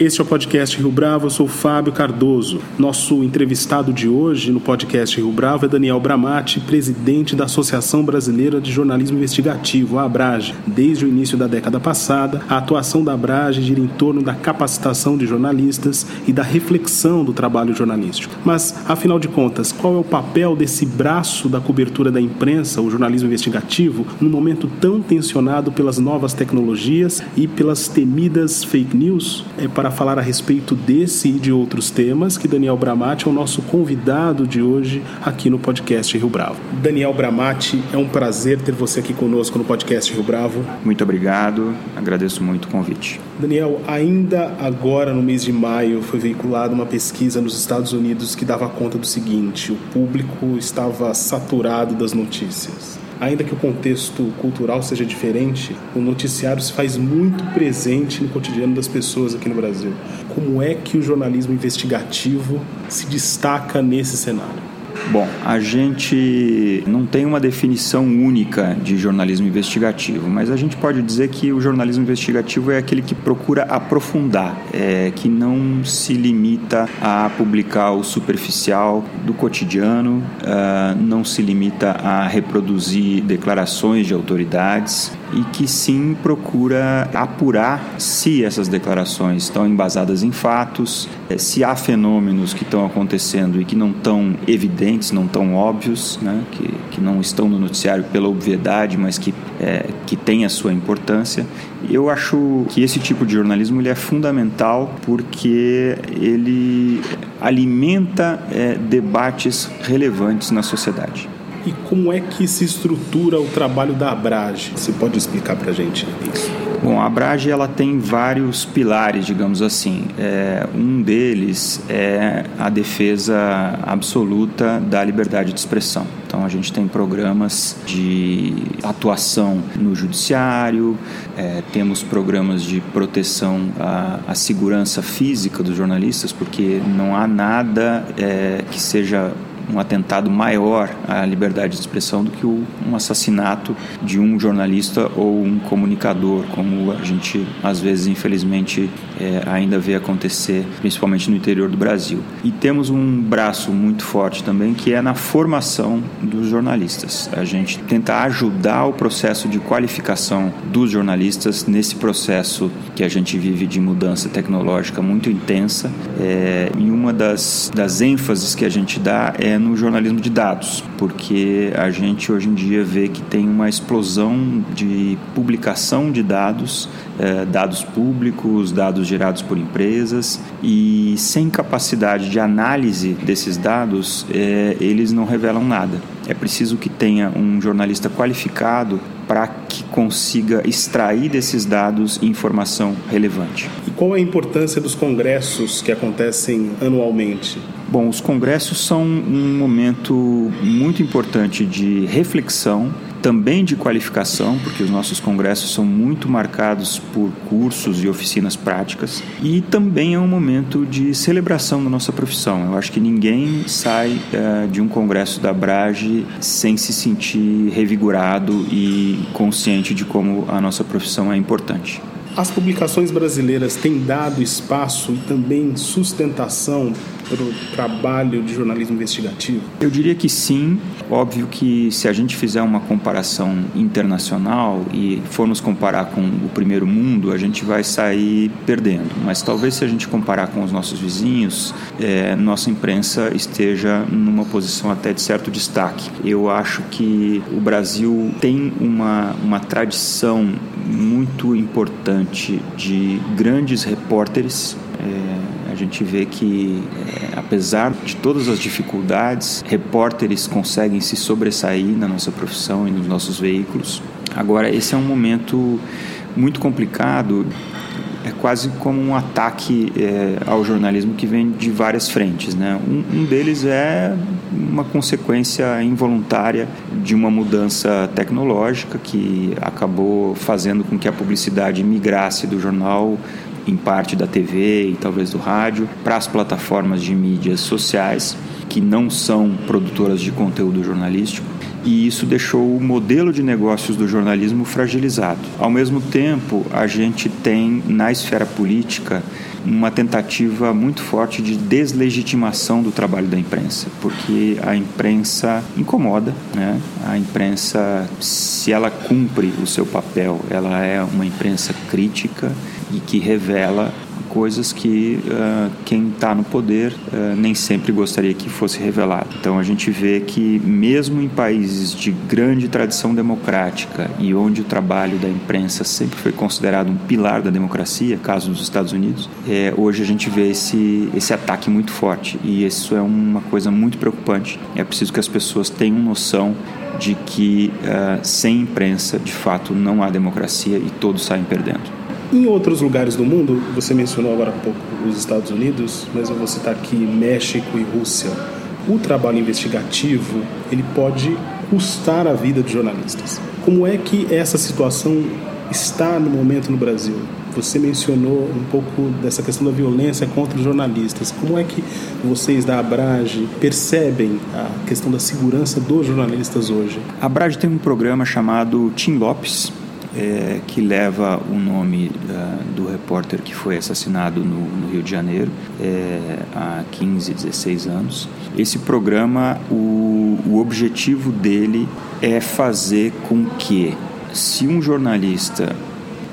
Este é o podcast Rio Bravo, eu sou Fábio Cardoso. Nosso entrevistado de hoje no podcast Rio Bravo é Daniel Bramati, presidente da Associação Brasileira de Jornalismo Investigativo, a Abrage. Desde o início da década passada, a atuação da Abrage gira em torno da capacitação de jornalistas e da reflexão do trabalho jornalístico. Mas, afinal de contas, qual é o papel desse braço da cobertura da imprensa, o jornalismo investigativo, num momento tão tensionado pelas novas tecnologias e pelas temidas fake news? É para para falar a respeito desse e de outros temas, que Daniel Bramati é o nosso convidado de hoje aqui no podcast Rio Bravo. Daniel Bramati, é um prazer ter você aqui conosco no podcast Rio Bravo. Muito obrigado, agradeço muito o convite. Daniel, ainda agora no mês de maio foi veiculada uma pesquisa nos Estados Unidos que dava conta do seguinte: o público estava saturado das notícias. Ainda que o contexto cultural seja diferente, o noticiário se faz muito presente no cotidiano das pessoas aqui no Brasil. Como é que o jornalismo investigativo se destaca nesse cenário? Bom, a gente não tem uma definição única de jornalismo investigativo, mas a gente pode dizer que o jornalismo investigativo é aquele que procura aprofundar, é, que não se limita a publicar o superficial do cotidiano, uh, não se limita a reproduzir declarações de autoridades e que sim procura apurar se essas declarações estão embasadas em fatos, eh, se há fenômenos que estão acontecendo e que não estão evidentes, não tão óbvios, né? que, que não estão no noticiário pela obviedade, mas que, é, que têm a sua importância. Eu acho que esse tipo de jornalismo ele é fundamental porque ele alimenta é, debates relevantes na sociedade e como é que se estrutura o trabalho da Abrage? Você pode explicar para a gente isso? Bom, a Abrage ela tem vários pilares, digamos assim. É, um deles é a defesa absoluta da liberdade de expressão. Então a gente tem programas de atuação no judiciário, é, temos programas de proteção à, à, segurança física dos jornalistas, porque não há nada é, que seja um atentado maior à liberdade de expressão do que um assassinato de um jornalista ou um comunicador, como a gente às vezes infelizmente é, ainda vê acontecer, principalmente no interior do Brasil. E temos um braço muito forte também que é na formação dos jornalistas. A gente tenta ajudar o processo de qualificação dos jornalistas nesse processo que a gente vive de mudança tecnológica muito intensa. É, e uma das, das ênfases que a gente dá é no jornalismo de dados, porque a gente hoje em dia vê que tem uma explosão de publicação de dados, é, dados públicos, dados gerados por empresas, e sem capacidade de análise desses dados, é, eles não revelam nada. É preciso que tenha um jornalista qualificado para que consiga extrair desses dados informação relevante. E qual é a importância dos congressos que acontecem anualmente? Bom, os congressos são um momento muito importante de reflexão também de qualificação, porque os nossos congressos são muito marcados por cursos e oficinas práticas, e também é um momento de celebração da nossa profissão. Eu acho que ninguém sai uh, de um congresso da Brage sem se sentir revigorado e consciente de como a nossa profissão é importante. As publicações brasileiras têm dado espaço e também sustentação para o trabalho de jornalismo investigativo? Eu diria que sim. Óbvio que se a gente fizer uma comparação internacional e formos comparar com o primeiro mundo, a gente vai sair perdendo. Mas talvez se a gente comparar com os nossos vizinhos, é, nossa imprensa esteja numa posição até de certo destaque. Eu acho que o Brasil tem uma, uma tradição muito importante de grandes repórteres. É, a gente vê que, é, apesar de todas as dificuldades, repórteres conseguem se sobressair na nossa profissão e nos nossos veículos. Agora, esse é um momento muito complicado é quase como um ataque é, ao jornalismo que vem de várias frentes. Né? Um, um, deles é uma consequência involuntária de uma mudança tecnológica que acabou fazendo com que a publicidade migrasse do jornal em parte da TV e talvez do rádio para as plataformas de mídias sociais que não são produtoras de conteúdo jornalístico e isso deixou o modelo de negócios do jornalismo fragilizado. Ao mesmo tempo, a gente tem na esfera política uma tentativa muito forte de deslegitimação do trabalho da imprensa, porque a imprensa incomoda, né? A imprensa, se ela cumpre o seu papel, ela é uma imprensa crítica e que revela coisas que uh, quem está no poder uh, nem sempre gostaria que fosse revelado. Então a gente vê que mesmo em países de grande tradição democrática e onde o trabalho da imprensa sempre foi considerado um pilar da democracia, caso dos Estados Unidos, é, hoje a gente vê esse, esse ataque muito forte e isso é uma coisa muito preocupante. É preciso que as pessoas tenham noção de que uh, sem imprensa, de fato, não há democracia e todos saem perdendo. Em outros lugares do mundo, você mencionou agora há pouco os Estados Unidos, mas eu vou citar aqui México e Rússia. O trabalho investigativo ele pode custar a vida de jornalistas. Como é que essa situação está no momento no Brasil? Você mencionou um pouco dessa questão da violência contra os jornalistas. Como é que vocês da Abrage percebem a questão da segurança dos jornalistas hoje? A Abrage tem um programa chamado Tim Lopes, é, que leva o nome da, do repórter que foi assassinado no, no Rio de Janeiro é, há 15, 16 anos. Esse programa, o, o objetivo dele é fazer com que, se um jornalista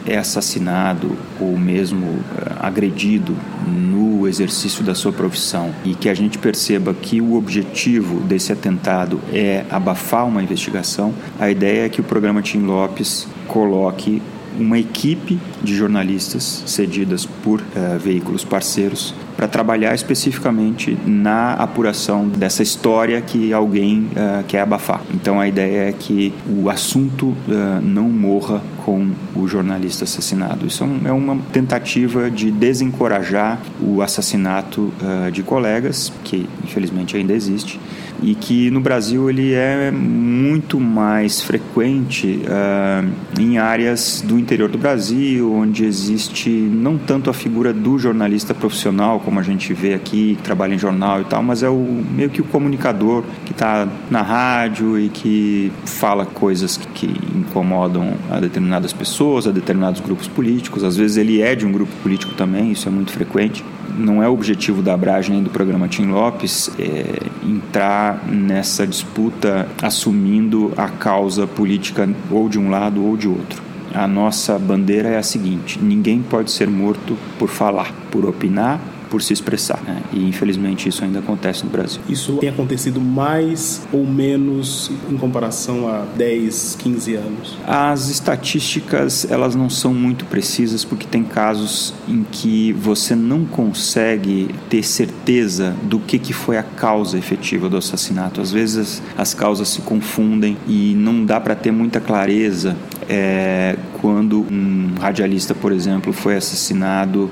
é assassinado ou mesmo uh, agredido no exercício da sua profissão e que a gente perceba que o objetivo desse atentado é abafar uma investigação, a ideia é que o programa Tim Lopes coloque uma equipe de jornalistas cedidas por uh, veículos parceiros para trabalhar especificamente na apuração dessa história que alguém uh, quer abafar. Então a ideia é que o assunto uh, não morra com o jornalista assassinado. Isso é, é uma tentativa de desencorajar o assassinato de colegas, que infelizmente ainda existe, e que no Brasil ele é muito mais frequente uh, em áreas do interior do Brasil, onde existe não tanto a figura do jornalista profissional, como a gente vê aqui, que trabalha em jornal e tal, mas é o meio que o comunicador que está na rádio e que fala coisas que incomodam a determinadas pessoas, a determinados grupos políticos. Às vezes ele é de um grupo político também, isso é muito frequente não é o objetivo da Abragem nem do programa Tim Lopes é, entrar nessa disputa assumindo a causa política ou de um lado ou de outro. A nossa bandeira é a seguinte: ninguém pode ser morto por falar, por opinar por se expressar. Né? E infelizmente isso ainda acontece no Brasil. Isso tem acontecido mais ou menos em comparação a 10, 15 anos? As estatísticas elas não são muito precisas porque tem casos em que você não consegue ter certeza do que, que foi a causa efetiva do assassinato. Às vezes as causas se confundem e não dá para ter muita clareza é, quando um radialista, por exemplo, foi assassinado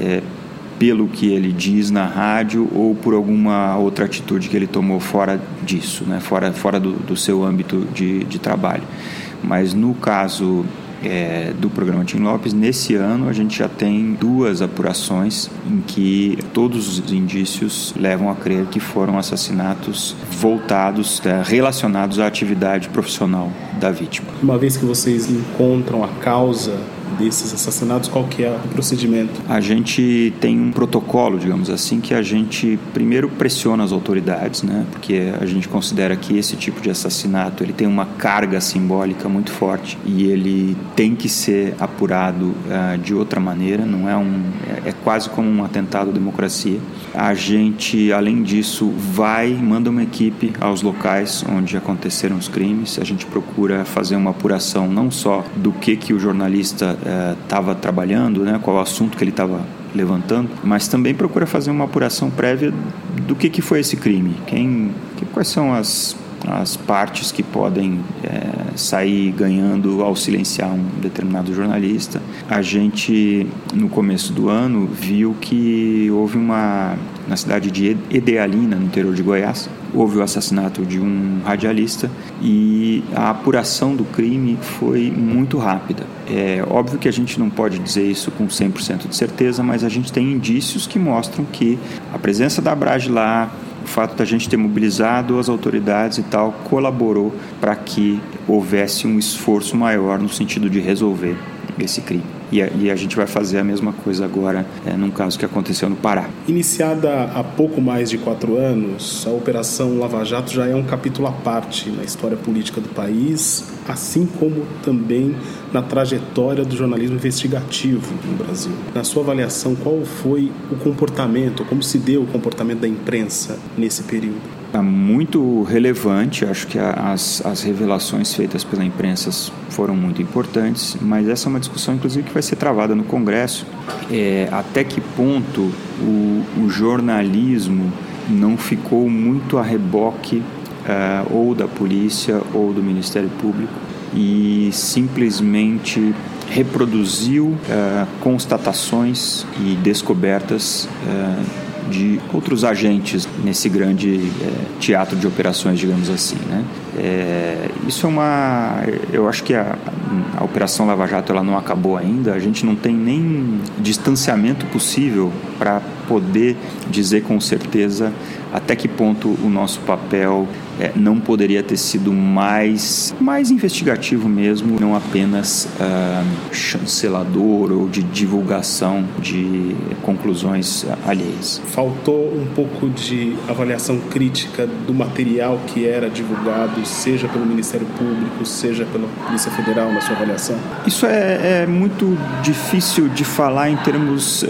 é, pelo que ele diz na rádio ou por alguma outra atitude que ele tomou fora disso, né? fora, fora do, do seu âmbito de, de trabalho. Mas no caso é, do programa Tim Lopes, nesse ano a gente já tem duas apurações em que todos os indícios levam a crer que foram assassinatos voltados, é, relacionados à atividade profissional da vítima. Uma vez que vocês encontram a causa desses assassinatos, qual que é o procedimento? A gente tem um protocolo, digamos assim, que a gente primeiro pressiona as autoridades, né? Porque a gente considera que esse tipo de assassinato ele tem uma carga simbólica muito forte e ele tem que ser apurado uh, de outra maneira. Não é um, é, é quase como um atentado à democracia. A gente, além disso, vai manda uma equipe aos locais onde aconteceram os crimes. A gente procura fazer uma apuração não só do que que o jornalista estava é, trabalhando, né, qual o assunto que ele estava levantando, mas também procura fazer uma apuração prévia do que, que foi esse crime, quem, que, quais são as as partes que podem é, sair ganhando ao silenciar um determinado jornalista. A gente, no começo do ano, viu que houve uma, na cidade de Edealina, no interior de Goiás, houve o assassinato de um radialista e a apuração do crime foi muito rápida. É óbvio que a gente não pode dizer isso com 100% de certeza, mas a gente tem indícios que mostram que a presença da Abrage lá, o fato da gente ter mobilizado as autoridades e tal, colaborou para que houvesse um esforço maior no sentido de resolver esse crime. E a, e a, gente vai fazer a mesma coisa agora é, num caso que aconteceu no Pará. Iniciada há pouco mais de quatro anos, a Operação Lava Jato já é um capítulo à parte na história política do país, assim como também na trajetória do jornalismo investigativo no Brasil. Na sua avaliação, qual foi o comportamento, como se deu o comportamento da imprensa nesse período? É muito relevante. Acho que as, as revelações feitas pela imprensa foram muito importantes, mas essa é uma discussão, inclusive, que vai ser travada no Congresso. É, até que ponto o, o, jornalismo não ficou muito a reboque uh, ou da polícia ou do Ministério Público e simplesmente reproduziu uh, constatações e descobertas uh, de outros agentes nesse grande é, teatro de operações, digamos assim. Né? É, isso é uma. Eu acho que a, a Operação Lava Jato ela não acabou ainda, a gente não tem nem distanciamento possível para poder dizer com certeza até que ponto o nosso papel é, não poderia ter sido mais, mais investigativo mesmo, não apenas uh, chancelador ou de divulgação de conclusões alheias. Faltou um pouco de avaliação crítica do material que era divulgado, seja pelo Ministério Público, seja pela Polícia Federal, na sua avaliação? Isso é, é muito difícil de falar em termos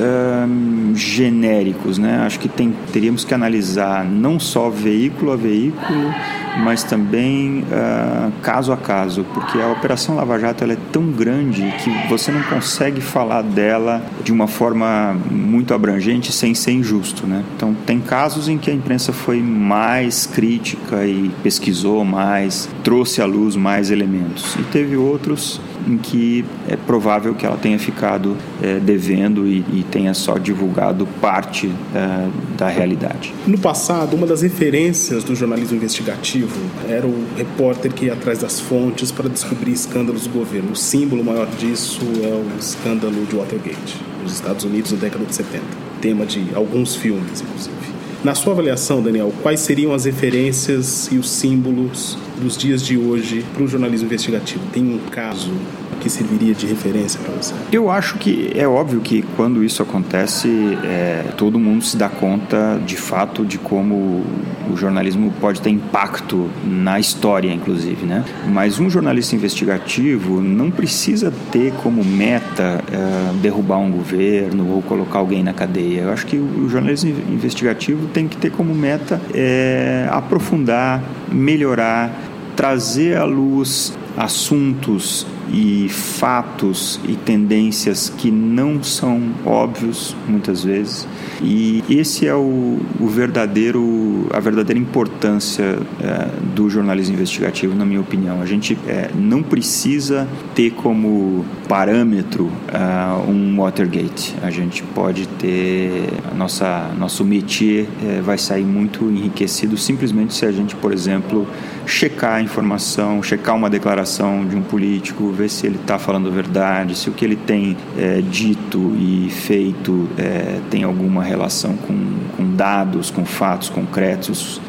genéricos, né? Acho que tem, teríamos que analisar não só veículo a veículo, mas também uh, caso a caso, porque a Operação Lava Jato ela é tão grande que você não consegue falar dela de uma forma muito abrangente sem ser injusto. Né? Então, tem casos em que a imprensa foi mais crítica e pesquisou mais, trouxe à luz mais elementos, e teve outros em que é provável que ela tenha ficado é, devendo e, e, tenha só divulgado parte é, da realidade. No passado, uma das referências do jornalismo investigativo era o repórter que ia atrás das fontes para descobrir escândalos do governo. O símbolo maior disso é o escândalo de Watergate, nos Estados Unidos, na década de 70. Tema de alguns filmes, inclusive. Na sua avaliação, Daniel, quais seriam as referências e os símbolos dos dias de hoje para o jornalismo investigativo? Tem um caso que serviria de referência para você? Eu acho que é óbvio que quando isso acontece, é, todo mundo se dá conta de fato de como o jornalismo pode ter impacto na história, inclusive, né? Mas um jornalista investigativo não precisa ter como meta é, derrubar um governo ou colocar alguém na cadeia. Eu acho que o jornalismo investigativo tem que ter como meta é, aprofundar, melhorar, trazer à luz assuntos e fatos e tendências que não são óbvios muitas vezes. E esse é o, o verdadeiro a verdadeira importância é, do jornalismo investigativo na minha opinião. A gente é, não precisa ter como parâmetro é, um Watergate. A gente pode ter nossa nosso métier é, vai sair muito enriquecido simplesmente se a gente por exemplo checar a informação checar uma declaração de um político ver se ele está falando verdade, se o que ele tem é, dito e feito é, tem alguma relação com, com dados, com fatos concretos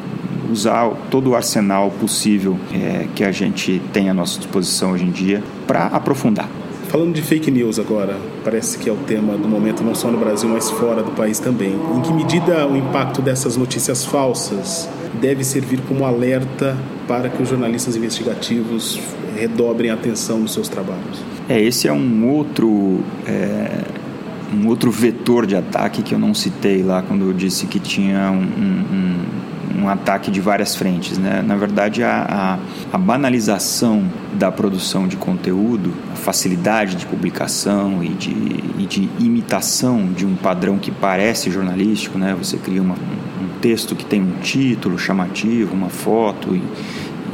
usar todo o arsenal possível é, que a gente tem à nossa disposição hoje em dia para aprofundar. Falando de fake news agora, parece que é o tema do momento não só no Brasil, mas fora do país também. Em que medida o impacto dessas notícias falsas deve servir como alerta para que os jornalistas investigativos redobrem a atenção nos seus trabalhos? É, esse é um outro é, um outro vetor de ataque que eu não citei lá quando eu disse que tinha um, um, um ataque de várias frentes. Né? Na verdade, a, a, a, banalização da produção de conteúdo, a facilidade de publicação e de, e de imitação de um padrão que parece jornalístico, né? você cria uma, um texto que tem um título chamativo, uma foto e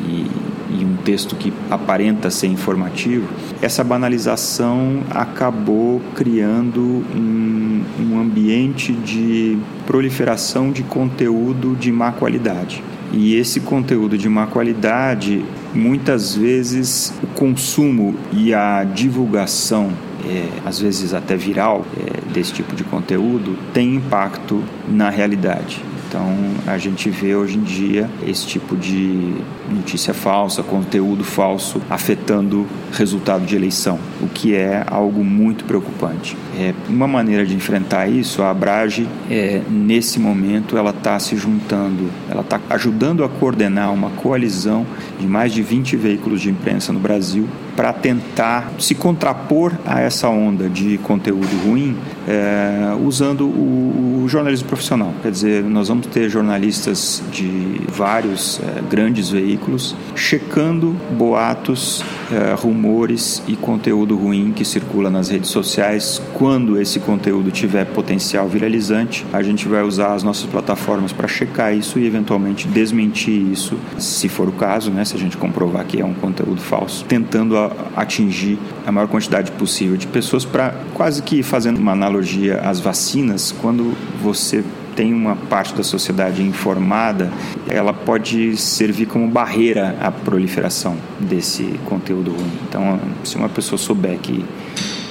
e, e um texto que aparenta ser informativo, essa banalização acabou criando um, um ambiente de proliferação de conteúdo de má qualidade. E esse conteúdo de má qualidade, muitas vezes o consumo e a divulgação é, às vezes até viral, é, desse tipo de conteúdo, tem impacto na realidade. Então a gente vê hoje em dia esse tipo de notícia falsa, conteúdo falso afetando resultado de eleição, o que é algo muito preocupante. É, uma maneira de enfrentar isso, a Abrage, é, nesse momento, ela está se juntando, ela está ajudando a coordenar uma coalizão de mais de 20 veículos de imprensa no Brasil para tentar se contrapor a essa onda de conteúdo ruim é, usando o, o, jornalismo profissional. Quer dizer, nós vamos ter jornalistas de vários é, grandes veículos checando boatos, é, rumores e conteúdo ruim que circula nas redes sociais. Quando esse conteúdo tiver potencial viralizante, a gente vai usar as nossas plataformas para checar isso e eventualmente desmentir isso, se for o caso, né, se a gente comprovar que é um conteúdo falso, tentando atingir a maior quantidade possível de pessoas para quase que fazendo uma analogia às vacinas, quando você tem uma parte da sociedade informada, ela pode servir como barreira à proliferação desse conteúdo ruim. Então, se uma pessoa souber que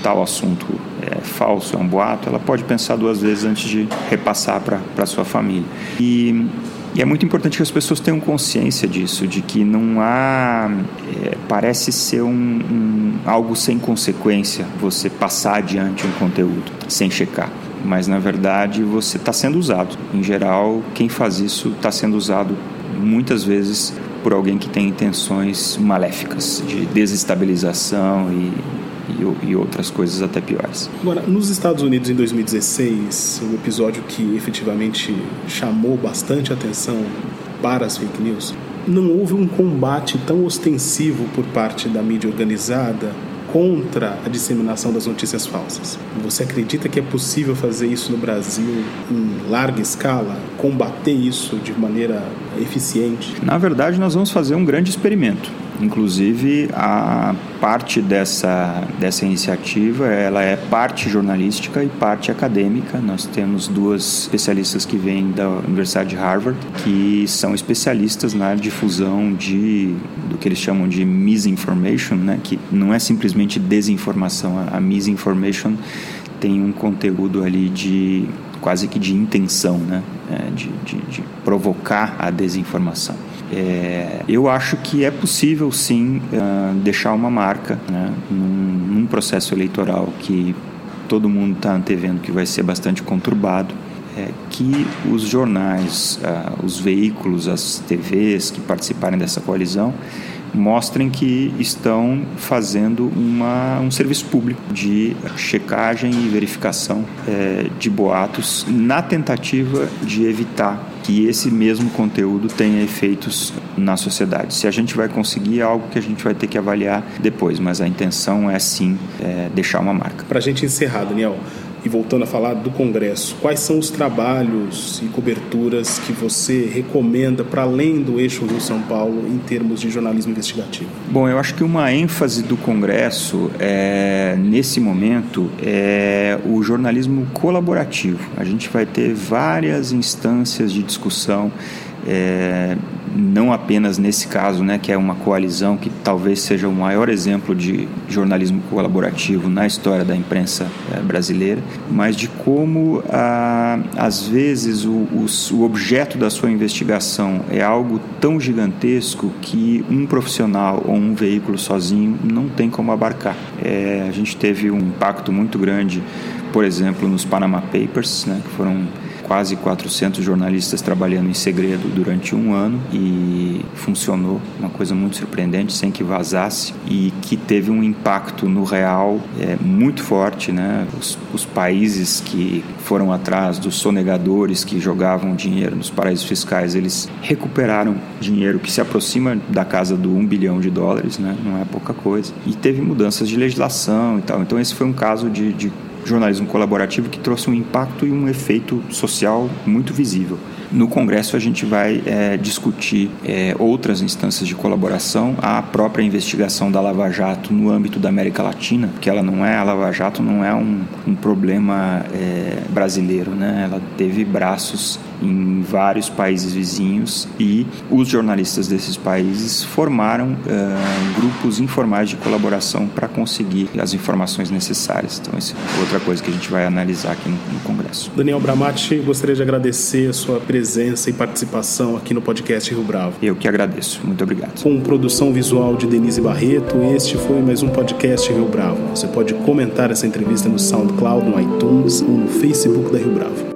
tal assunto é falso, é um boato, ela pode pensar duas vezes antes de repassar para sua família. E e é muito importante que as pessoas tenham consciência disso, de que não há. É, parece ser um, um, algo sem consequência você passar adiante um conteúdo sem checar. Mas na verdade você está sendo usado. Em geral, quem faz isso está sendo usado muitas vezes por alguém que tem intenções maléficas de desestabilização e e, e, outras coisas até piores. Agora, nos Estados Unidos em 2016, um episódio que efetivamente chamou bastante atenção para as fake news, não houve um combate tão ostensivo por parte da mídia organizada contra a disseminação das notícias falsas. Você acredita que é possível fazer isso no Brasil em larga escala, combater isso de maneira eficiente? Na verdade, nós vamos fazer um grande experimento. Inclusive, a parte dessa, dessa iniciativa, ela é parte jornalística e parte acadêmica. Nós temos duas especialistas que vêm da Universidade de Harvard, que são especialistas na difusão de do que eles chamam de misinformation, né? que não é simplesmente desinformação. A misinformation tem um conteúdo ali de quase que de intenção, né? É, de, de, de provocar a desinformação. É, eu acho que é possível sim uh, deixar uma marca né, num, num, processo eleitoral que todo mundo está antevendo que vai ser bastante conturbado. É, que os jornais, uh, os veículos, as TVs que participarem dessa coalizão mostrem que estão fazendo uma, um serviço público de checagem e verificação é, de boatos na tentativa de evitar que esse mesmo conteúdo tenha efeitos na sociedade. Se a gente vai conseguir é algo que a gente vai ter que avaliar depois, mas a intenção é sim é, deixar uma marca. Para a gente encerrar, Daniel, e voltando a falar do Congresso, quais são os trabalhos e coberturas que você recomenda para além do eixo Rio-São Paulo em termos de jornalismo investigativo? Bom, eu acho que uma ênfase do Congresso é, nesse momento é o jornalismo colaborativo. A gente vai ter várias instâncias de discussão é, não apenas nesse caso, né, que é uma coalizão que talvez seja o maior exemplo de jornalismo colaborativo na história da imprensa é, brasileira, mas de como, ah, às vezes, o, o, o, objeto da sua investigação é algo tão gigantesco que um profissional ou um veículo sozinho não tem como abarcar. É, a gente teve um impacto muito grande, por exemplo, nos Panama Papers, né, que foram quase 400 jornalistas trabalhando em segredo durante um ano e funcionou, uma coisa muito surpreendente, sem que vazasse e que teve um impacto no real é, muito forte. Né? Os, os países que foram atrás dos sonegadores que jogavam dinheiro nos paraísos fiscais, eles recuperaram dinheiro que se aproxima da casa do 1 bilhão de dólares, né? não é pouca coisa. E teve mudanças de legislação e tal. Então, esse foi um caso de, de jornalismo colaborativo que trouxe um impacto e um efeito social muito visível. No Congresso, a gente vai é, discutir é, outras instâncias de colaboração, a própria investigação da Lava Jato no âmbito da América Latina, porque ela não é, a Lava Jato não é um, um problema é, brasileiro, né? ela teve braços em vários países vizinhos e os jornalistas desses países formaram uh, grupos informais de colaboração para conseguir as informações necessárias. Então, isso é outra coisa que a gente vai analisar aqui no, no Congresso. Daniel Bramati, gostaria de agradecer a sua presença e participação aqui no podcast Rio Bravo. Eu que agradeço. Muito obrigado. Com produção visual de Denise Barreto, este foi mais um podcast Rio Bravo. Você pode comentar essa entrevista no SoundCloud, no iTunes ou no Facebook da Rio Bravo.